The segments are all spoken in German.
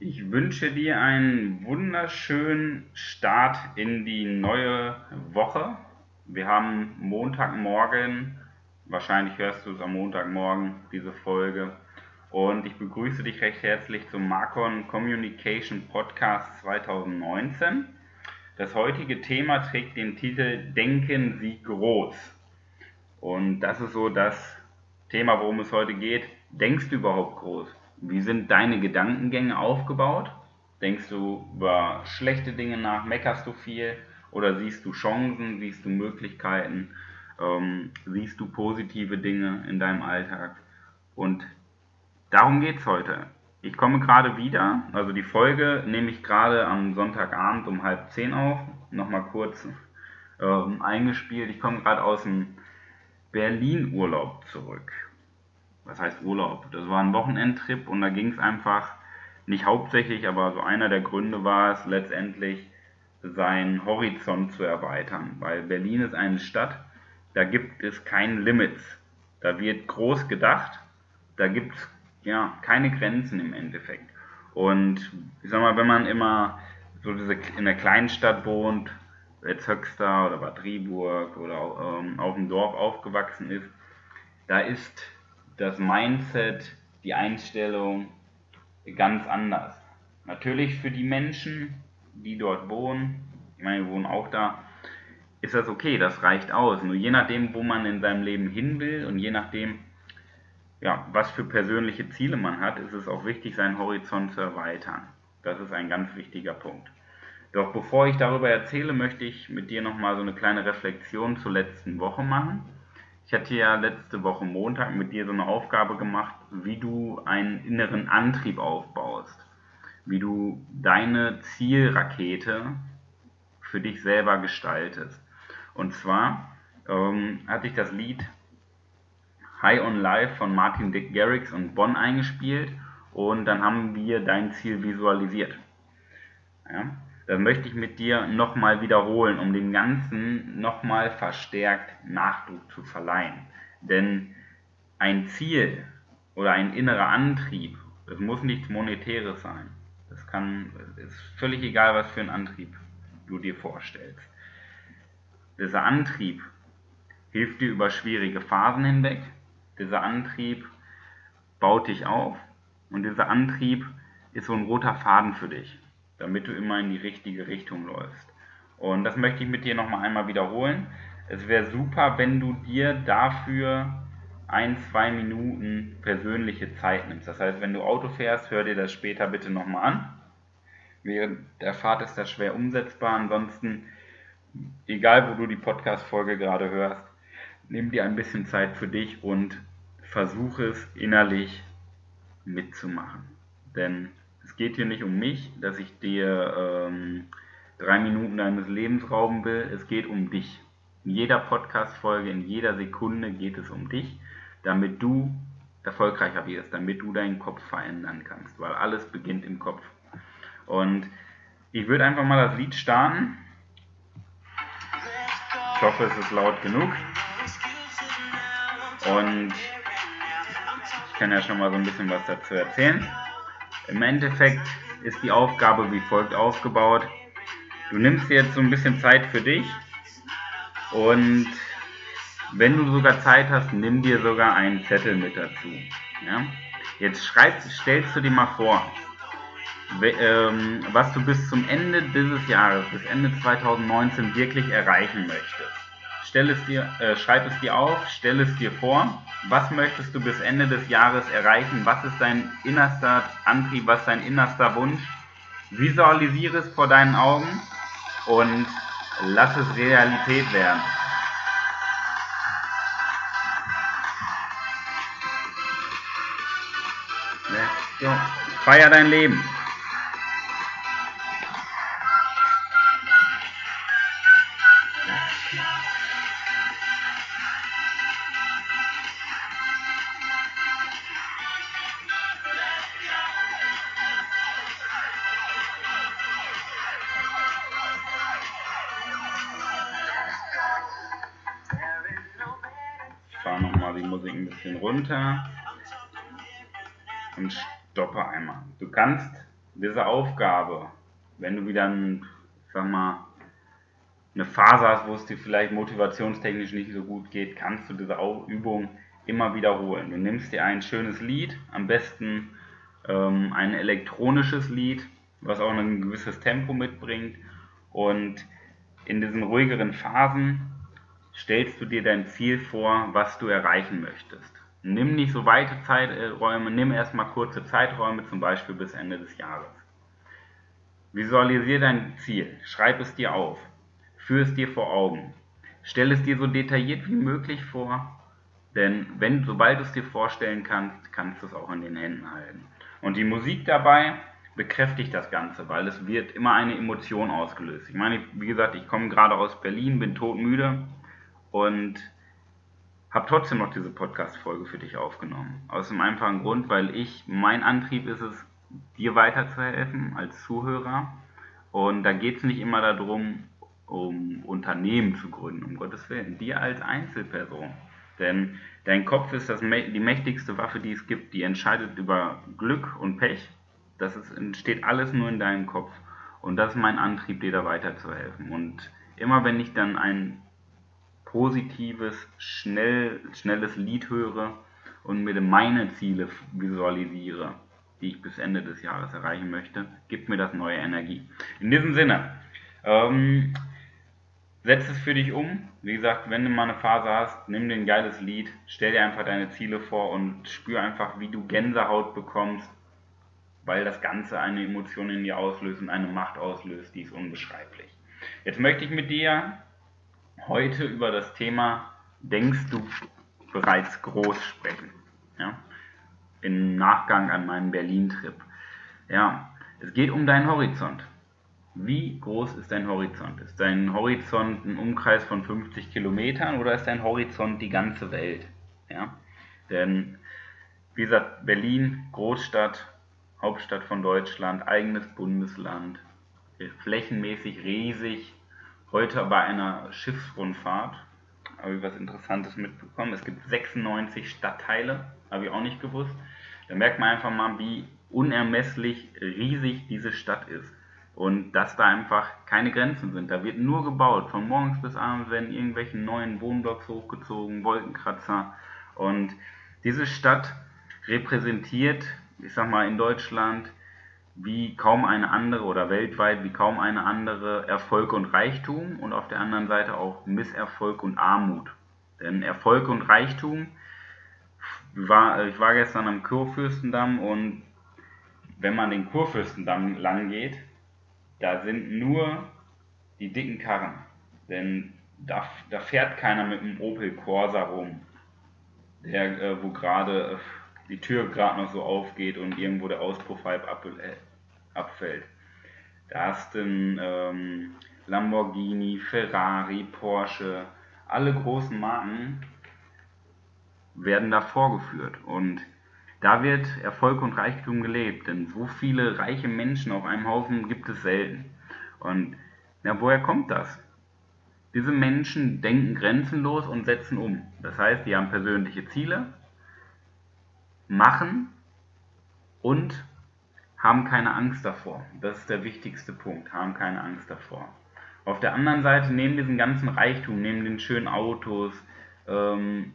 Ich wünsche dir einen wunderschönen Start in die neue Woche. Wir haben Montagmorgen, wahrscheinlich hörst du es am Montagmorgen, diese Folge. Und ich begrüße dich recht herzlich zum Marcon Communication Podcast 2019. Das heutige Thema trägt den Titel Denken Sie groß. Und das ist so das Thema, worum es heute geht. Denkst du überhaupt groß? Wie sind deine Gedankengänge aufgebaut? Denkst du über schlechte Dinge nach? Meckerst du viel? Oder siehst du Chancen? Siehst du Möglichkeiten? Ähm, siehst du positive Dinge in deinem Alltag? Und darum geht es heute. Ich komme gerade wieder, also die Folge nehme ich gerade am Sonntagabend um halb zehn auf. Nochmal kurz ähm, eingespielt. Ich komme gerade aus dem Berlin-Urlaub zurück was heißt Urlaub? Das war ein Wochenendtrip und da ging es einfach, nicht hauptsächlich, aber so einer der Gründe war es letztendlich, seinen Horizont zu erweitern. Weil Berlin ist eine Stadt, da gibt es keine Limits. Da wird groß gedacht, da gibt es ja, keine Grenzen im Endeffekt. Und ich sag mal, wenn man immer so diese, in einer kleinen Stadt wohnt, jetzt Höxter oder Bad Driburg oder ähm, auf dem Dorf aufgewachsen ist, da ist das Mindset, die Einstellung ganz anders. Natürlich für die Menschen, die dort wohnen, ich meine, wir wohnen auch da, ist das okay, das reicht aus. Nur je nachdem, wo man in seinem Leben hin will und je nachdem, ja, was für persönliche Ziele man hat, ist es auch wichtig, seinen Horizont zu erweitern. Das ist ein ganz wichtiger Punkt. Doch bevor ich darüber erzähle, möchte ich mit dir nochmal so eine kleine Reflexion zur letzten Woche machen. Ich hatte ja letzte Woche Montag mit dir so eine Aufgabe gemacht, wie du einen inneren Antrieb aufbaust, wie du deine Zielrakete für dich selber gestaltest. Und zwar ähm, hatte ich das Lied High on Life von Martin Dick Garrix und Bonn eingespielt und dann haben wir dein Ziel visualisiert. Ja? Das möchte ich mit dir nochmal wiederholen, um dem Ganzen nochmal verstärkt Nachdruck zu verleihen. Denn ein Ziel oder ein innerer Antrieb, das muss nichts Monetäres sein. Das kann, ist völlig egal, was für einen Antrieb du dir vorstellst. Dieser Antrieb hilft dir über schwierige Phasen hinweg. Dieser Antrieb baut dich auf und dieser Antrieb ist so ein roter Faden für dich damit du immer in die richtige Richtung läufst. Und das möchte ich mit dir nochmal einmal wiederholen. Es wäre super, wenn du dir dafür ein, zwei Minuten persönliche Zeit nimmst. Das heißt, wenn du Auto fährst, hör dir das später bitte nochmal an. Während der Fahrt ist das schwer umsetzbar. Ansonsten, egal wo du die Podcast-Folge gerade hörst, nimm dir ein bisschen Zeit für dich und versuche es innerlich mitzumachen. Denn geht hier nicht um mich, dass ich dir ähm, drei Minuten deines Lebens rauben will. Es geht um dich. In jeder Podcast-Folge, in jeder Sekunde geht es um dich, damit du erfolgreicher wirst, damit du deinen Kopf verändern kannst, weil alles beginnt im Kopf. Und ich würde einfach mal das Lied starten. Ich hoffe, es ist laut genug. Und ich kann ja schon mal so ein bisschen was dazu erzählen. Im Endeffekt ist die Aufgabe wie folgt aufgebaut. Du nimmst dir jetzt so ein bisschen Zeit für dich und wenn du sogar Zeit hast, nimm dir sogar einen Zettel mit dazu. Ja? Jetzt schreibst, stellst du dir mal vor, ähm, was du bis zum Ende dieses Jahres, bis Ende 2019 wirklich erreichen möchtest. Stell es dir, äh, schreib es dir auf, stell es dir vor was möchtest du bis Ende des Jahres erreichen? Was ist dein innerster Antrieb? Was ist dein innerster Wunsch? Visualisiere es vor deinen Augen und lass es Realität werden. Let's go. Feier dein Leben. Runter und stoppe einmal. Du kannst diese Aufgabe, wenn du wieder, ein, sag mal, eine Phase hast, wo es dir vielleicht motivationstechnisch nicht so gut geht, kannst du diese Übung immer wiederholen. Du nimmst dir ein schönes Lied, am besten ähm, ein elektronisches Lied, was auch ein gewisses Tempo mitbringt und in diesen ruhigeren Phasen stellst du dir dein Ziel vor, was du erreichen möchtest. Nimm nicht so weite Zeiträume, nimm erstmal kurze Zeiträume, zum Beispiel bis Ende des Jahres. Visualisiere dein Ziel, schreib es dir auf, führ es dir vor Augen, stell es dir so detailliert wie möglich vor, denn wenn, sobald du es dir vorstellen kannst, kannst du es auch in den Händen halten. Und die Musik dabei bekräftigt das Ganze, weil es wird immer eine Emotion ausgelöst. Ich meine, wie gesagt, ich komme gerade aus Berlin, bin todmüde und habe trotzdem noch diese Podcast-Folge für dich aufgenommen. Aus dem einfachen Grund, weil ich, mein Antrieb ist es, dir weiterzuhelfen als Zuhörer. Und da geht es nicht immer darum, um Unternehmen zu gründen, um Gottes Willen. Dir als Einzelperson. Denn dein Kopf ist das, die mächtigste Waffe, die es gibt. Die entscheidet über Glück und Pech. Das ist, entsteht alles nur in deinem Kopf. Und das ist mein Antrieb, dir da weiterzuhelfen. Und immer wenn ich dann ein positives, schnell, schnelles Lied höre und mir meine Ziele visualisiere, die ich bis Ende des Jahres erreichen möchte, gibt mir das neue Energie. In diesem Sinne, ähm, setz es für dich um. Wie gesagt, wenn du mal eine Phase hast, nimm dir ein geiles Lied, stell dir einfach deine Ziele vor und spür einfach, wie du Gänsehaut bekommst, weil das Ganze eine Emotion in dir auslöst und eine Macht auslöst, die ist unbeschreiblich. Jetzt möchte ich mit dir heute über das Thema Denkst du bereits groß sprechen? Ja? Im Nachgang an meinen Berlin-Trip. Ja, es geht um deinen Horizont. Wie groß ist dein Horizont? Ist dein Horizont ein Umkreis von 50 Kilometern oder ist dein Horizont die ganze Welt? Ja? Denn, wie gesagt, Berlin, Großstadt, Hauptstadt von Deutschland, eigenes Bundesland, flächenmäßig riesig, heute bei einer Schiffsrundfahrt habe ich was Interessantes mitbekommen. Es gibt 96 Stadtteile, habe ich auch nicht gewusst. Da merkt man einfach mal, wie unermesslich riesig diese Stadt ist. Und dass da einfach keine Grenzen sind. Da wird nur gebaut. Von morgens bis abends werden irgendwelche neuen Wohnblocks hochgezogen, Wolkenkratzer. Und diese Stadt repräsentiert, ich sag mal, in Deutschland wie kaum eine andere oder weltweit wie kaum eine andere Erfolg und Reichtum und auf der anderen Seite auch Misserfolg und Armut. Denn Erfolg und Reichtum, war, ich war gestern am Kurfürstendamm und wenn man den Kurfürstendamm lang geht, da sind nur die dicken Karren. Denn da, da fährt keiner mit einem Opel Corsa rum, der, äh, wo gerade äh, die Tür gerade noch so aufgeht und irgendwo der Auspuff halb ab, äh, abfällt. Da hast du ähm, Lamborghini, Ferrari, Porsche, alle großen Marken werden da vorgeführt. Und da wird Erfolg und Reichtum gelebt, denn so viele reiche Menschen auf einem Haufen gibt es selten. Und ja, woher kommt das? Diese Menschen denken grenzenlos und setzen um. Das heißt, die haben persönliche Ziele, machen und haben keine Angst davor. Das ist der wichtigste Punkt, haben keine Angst davor. Auf der anderen Seite, neben diesem ganzen Reichtum, neben den schönen Autos, ähm,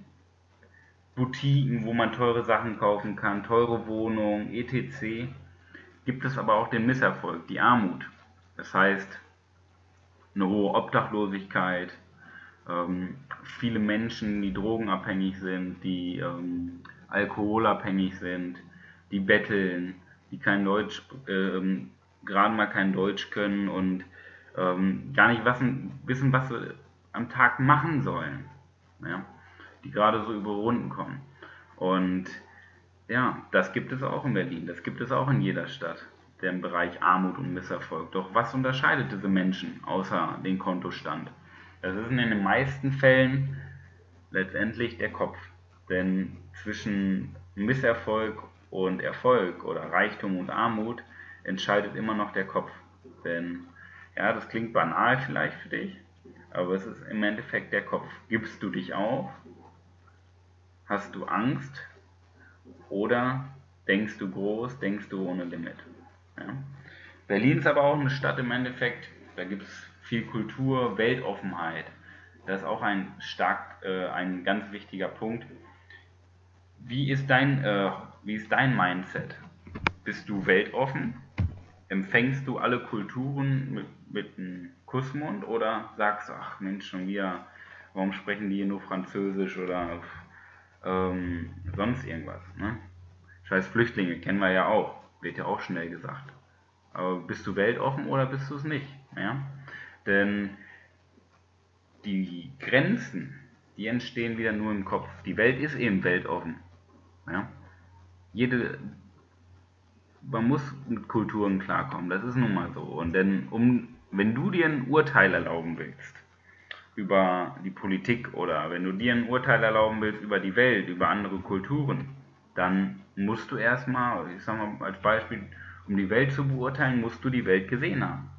Boutiquen, wo man teure Sachen kaufen kann, teure Wohnungen, etc., gibt es aber auch den Misserfolg, die Armut. Das heißt, eine hohe Obdachlosigkeit, ähm, viele Menschen, die drogenabhängig sind, die ähm, alkoholabhängig sind, die betteln, die kein Deutsch, ähm, gerade mal kein Deutsch können und ähm, gar nicht wissen, wissen, was sie am Tag machen sollen. Ja? Die gerade so über Runden kommen. Und ja, das gibt es auch in Berlin, das gibt es auch in jeder Stadt, der im Bereich Armut und Misserfolg. Doch was unterscheidet diese Menschen außer den Kontostand? Das ist in den meisten Fällen letztendlich der Kopf. Denn zwischen Misserfolg und Erfolg oder Reichtum und Armut entscheidet immer noch der Kopf. Denn, ja, das klingt banal vielleicht für dich, aber es ist im Endeffekt der Kopf. Gibst du dich auf? Hast du Angst? Oder denkst du groß, denkst du ohne Limit? Ja. Berlin ist aber auch eine Stadt im Endeffekt, da gibt es viel Kultur, Weltoffenheit. Das ist auch ein stark, äh, ein ganz wichtiger Punkt. Wie ist dein, äh, wie ist dein Mindset? Bist du weltoffen? Empfängst du alle Kulturen mit, mit einem Kussmund oder sagst du, ach Mensch, schon wieder, warum sprechen die hier nur Französisch oder ähm, sonst irgendwas? Ne? Scheiß Flüchtlinge kennen wir ja auch, wird ja auch schnell gesagt. Aber bist du weltoffen oder bist du es nicht? Ja? Denn die Grenzen, die entstehen wieder nur im Kopf. Die Welt ist eben weltoffen. Ja? Jede, man muss mit Kulturen klarkommen, das ist nun mal so. Und denn um, wenn du dir ein Urteil erlauben willst über die Politik oder wenn du dir ein Urteil erlauben willst über die Welt, über andere Kulturen, dann musst du erstmal, ich sag mal als Beispiel, um die Welt zu beurteilen, musst du die Welt gesehen haben.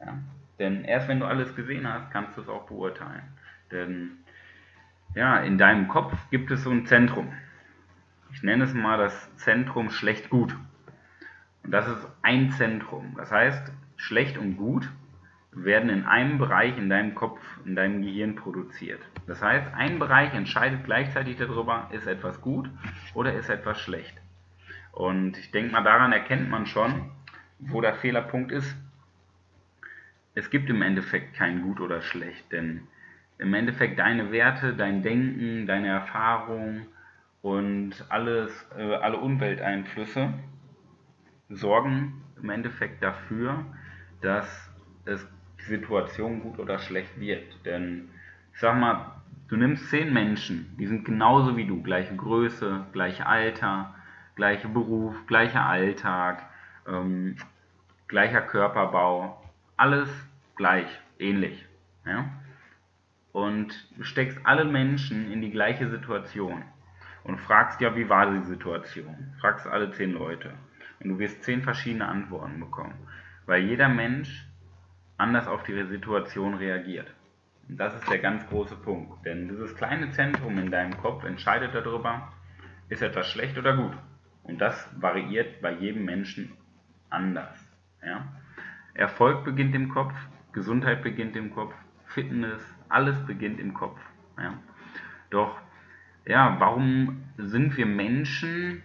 Ja? Denn erst wenn du alles gesehen hast, kannst du es auch beurteilen. Denn ja, in deinem Kopf gibt es so ein Zentrum. Ich nenne es mal das Zentrum schlecht-gut. Und das ist ein Zentrum. Das heißt, schlecht und gut werden in einem Bereich in deinem Kopf, in deinem Gehirn produziert. Das heißt, ein Bereich entscheidet gleichzeitig darüber, ist etwas gut oder ist etwas schlecht. Und ich denke mal, daran erkennt man schon, wo der Fehlerpunkt ist. Es gibt im Endeffekt kein gut oder schlecht, denn im Endeffekt deine Werte, dein Denken, deine Erfahrung und alles, äh, alle Umwelteinflüsse sorgen im Endeffekt dafür, dass es die Situation gut oder schlecht wird. Denn ich sag mal, du nimmst zehn Menschen, die sind genauso wie du, gleiche Größe, gleiche Alter, gleicher Beruf, gleicher Alltag, ähm, gleicher Körperbau, alles gleich, ähnlich. Ja? Und du steckst alle Menschen in die gleiche Situation und fragst ja, wie war die Situation? Fragst alle zehn Leute und du wirst zehn verschiedene Antworten bekommen, weil jeder Mensch anders auf die Situation reagiert. Und das ist der ganz große Punkt, denn dieses kleine Zentrum in deinem Kopf entscheidet darüber, ist etwas schlecht oder gut. Und das variiert bei jedem Menschen anders. Ja? Erfolg beginnt im Kopf, Gesundheit beginnt im Kopf, Fitness, alles beginnt im Kopf. Ja? Doch, ja, warum sind wir Menschen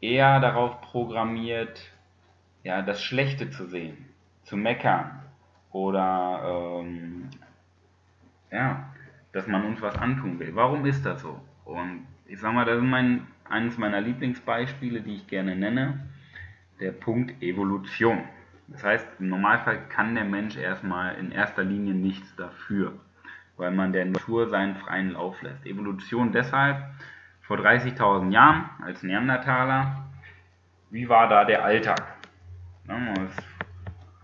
eher darauf programmiert, ja, das Schlechte zu sehen, zu meckern oder ähm, ja, dass man uns was antun will? Warum ist das so? Und ich sag mal, das ist mein eines meiner Lieblingsbeispiele, die ich gerne nenne, der Punkt Evolution. Das heißt, im Normalfall kann der Mensch erstmal in erster Linie nichts dafür, weil man der Natur seinen freien Lauf lässt. Evolution deshalb, vor 30.000 Jahren als Neandertaler, wie war da der Alltag? man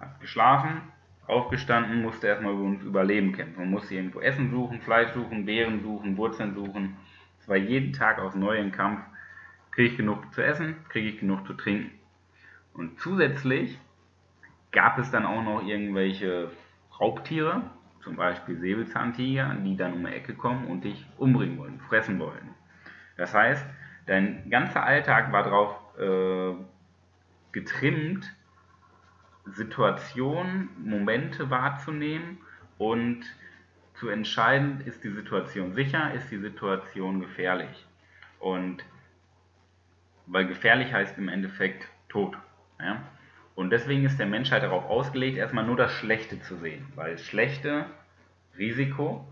hat geschlafen, aufgestanden, musste erstmal über uns Überleben kämpfen. Man musste irgendwo Essen suchen, Fleisch suchen, Beeren suchen, Wurzeln suchen. Es war jeden Tag aus neuem Kampf Kriege ich genug zu essen? Kriege ich genug zu trinken? Und zusätzlich gab es dann auch noch irgendwelche Raubtiere, zum Beispiel Säbelzahntiger, die dann um die Ecke kommen und dich umbringen wollen, fressen wollen. Das heißt, dein ganzer Alltag war darauf äh, getrimmt, Situationen, Momente wahrzunehmen und zu entscheiden, ist die Situation sicher, ist die Situation gefährlich. Und weil gefährlich heißt im Endeffekt tot. Ja? Und deswegen ist der Mensch halt darauf ausgelegt, erstmal nur das Schlechte zu sehen, weil Schlechte, Risiko,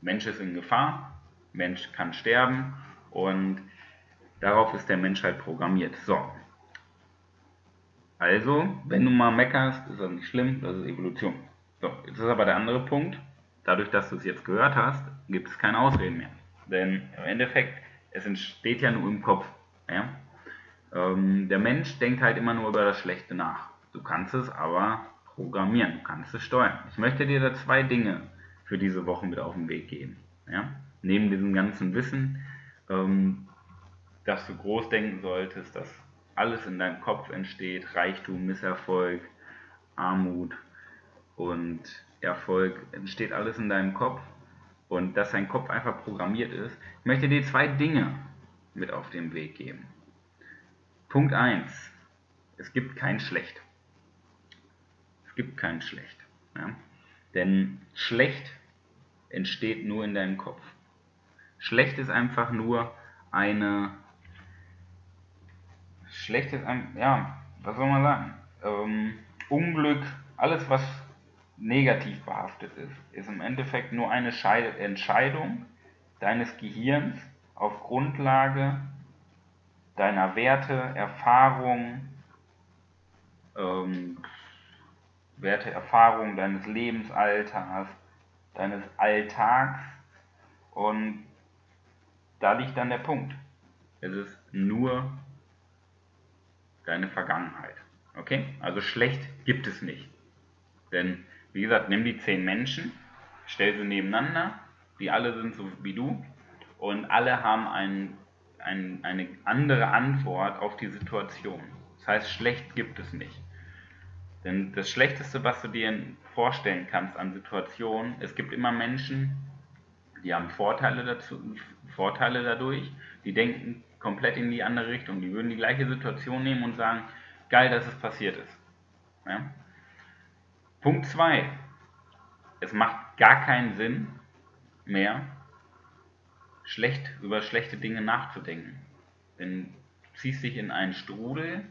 Mensch ist in Gefahr, Mensch kann sterben und darauf ist der Mensch halt programmiert. So. Also, wenn du mal meckerst, ist das nicht schlimm, das ist Evolution. So, jetzt ist aber der andere Punkt. Dadurch, dass du es jetzt gehört hast, gibt es keine Ausreden mehr. Denn im Endeffekt, es entsteht ja nur im Kopf. Ja? Ähm, der Mensch denkt halt immer nur über das Schlechte nach. Du kannst es aber programmieren, du kannst es steuern. Ich möchte dir da zwei Dinge für diese Woche mit auf den Weg geben. Ja? Neben diesem ganzen Wissen, ähm, dass du groß denken solltest, dass alles in deinem Kopf entsteht, Reichtum, Misserfolg, Armut und Erfolg, entsteht alles in deinem Kopf und dass dein Kopf einfach programmiert ist. Ich möchte dir zwei Dinge mit auf den Weg geben. Punkt 1. Es gibt kein Schlecht. Es gibt kein Schlecht. Ja? Denn schlecht entsteht nur in deinem Kopf. Schlecht ist einfach nur eine. Schlecht ist ein. Ja, was soll man sagen? Ähm, Unglück, alles was negativ behaftet ist, ist im Endeffekt nur eine Entscheidung deines Gehirns auf Grundlage deiner Werte, Erfahrungen, ähm, Werte, Erfahrungen deines Lebensalters, deines Alltags und da liegt dann der Punkt. Es ist nur deine Vergangenheit. Okay? Also schlecht gibt es nicht. Denn, wie gesagt, nimm die zehn Menschen, stell sie nebeneinander, die alle sind so wie du und alle haben ein, ein, eine andere Antwort auf die Situation. Das heißt, schlecht gibt es nicht. Denn das Schlechteste, was du dir vorstellen kannst an Situationen, es gibt immer Menschen, die haben Vorteile, dazu, Vorteile dadurch, die denken komplett in die andere Richtung. Die würden die gleiche Situation nehmen und sagen, geil, dass es passiert ist. Ja? Punkt 2. Es macht gar keinen Sinn mehr, schlecht über schlechte Dinge nachzudenken. Denn du ziehst dich in einen Strudel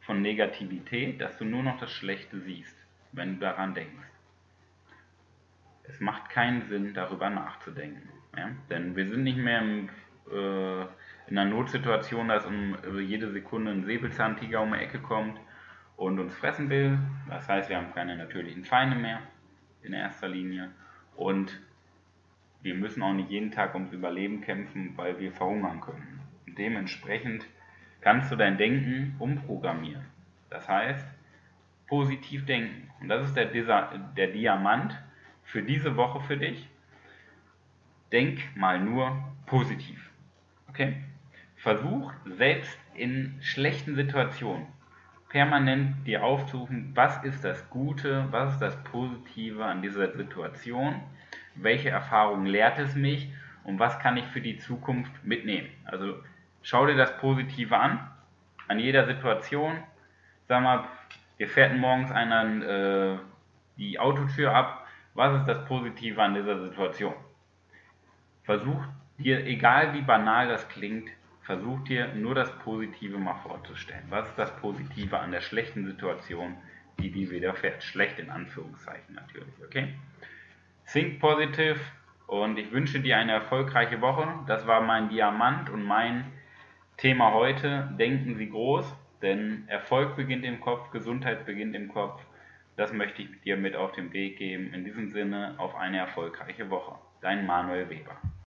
von Negativität, dass du nur noch das Schlechte siehst, wenn du daran denkst. Es macht keinen Sinn, darüber nachzudenken. Ja? Denn wir sind nicht mehr im, äh, in einer Notsituation, dass um jede Sekunde ein Säbelzahntiger um die Ecke kommt und uns fressen will. Das heißt, wir haben keine natürlichen Feinde mehr in erster Linie. Und wir müssen auch nicht jeden Tag ums Überleben kämpfen, weil wir verhungern können. Und dementsprechend kannst du dein Denken umprogrammieren. Das heißt, positiv denken. Und das ist der, der Diamant für diese Woche für dich. Denk mal nur positiv. Okay? Versuch selbst in schlechten Situationen permanent dir aufzurufen, was ist das Gute, was ist das Positive an dieser Situation, welche Erfahrungen lehrt es mich und was kann ich für die Zukunft mitnehmen. Also schau dir das Positive an, an jeder Situation. Sag mal, dir fährt morgens einer äh, die Autotür ab, was ist das Positive an dieser Situation? Versuch dir, egal wie banal das klingt, versuch dir nur das Positive mal vorzustellen. Was ist das Positive an der schlechten Situation, die dir widerfährt? Schlecht in Anführungszeichen natürlich, okay? Think positive und ich wünsche dir eine erfolgreiche Woche. Das war mein Diamant und mein Thema heute. Denken Sie groß, denn Erfolg beginnt im Kopf, Gesundheit beginnt im Kopf. Das möchte ich dir mit auf den Weg geben. In diesem Sinne auf eine erfolgreiche Woche. Dein Manuel Weber.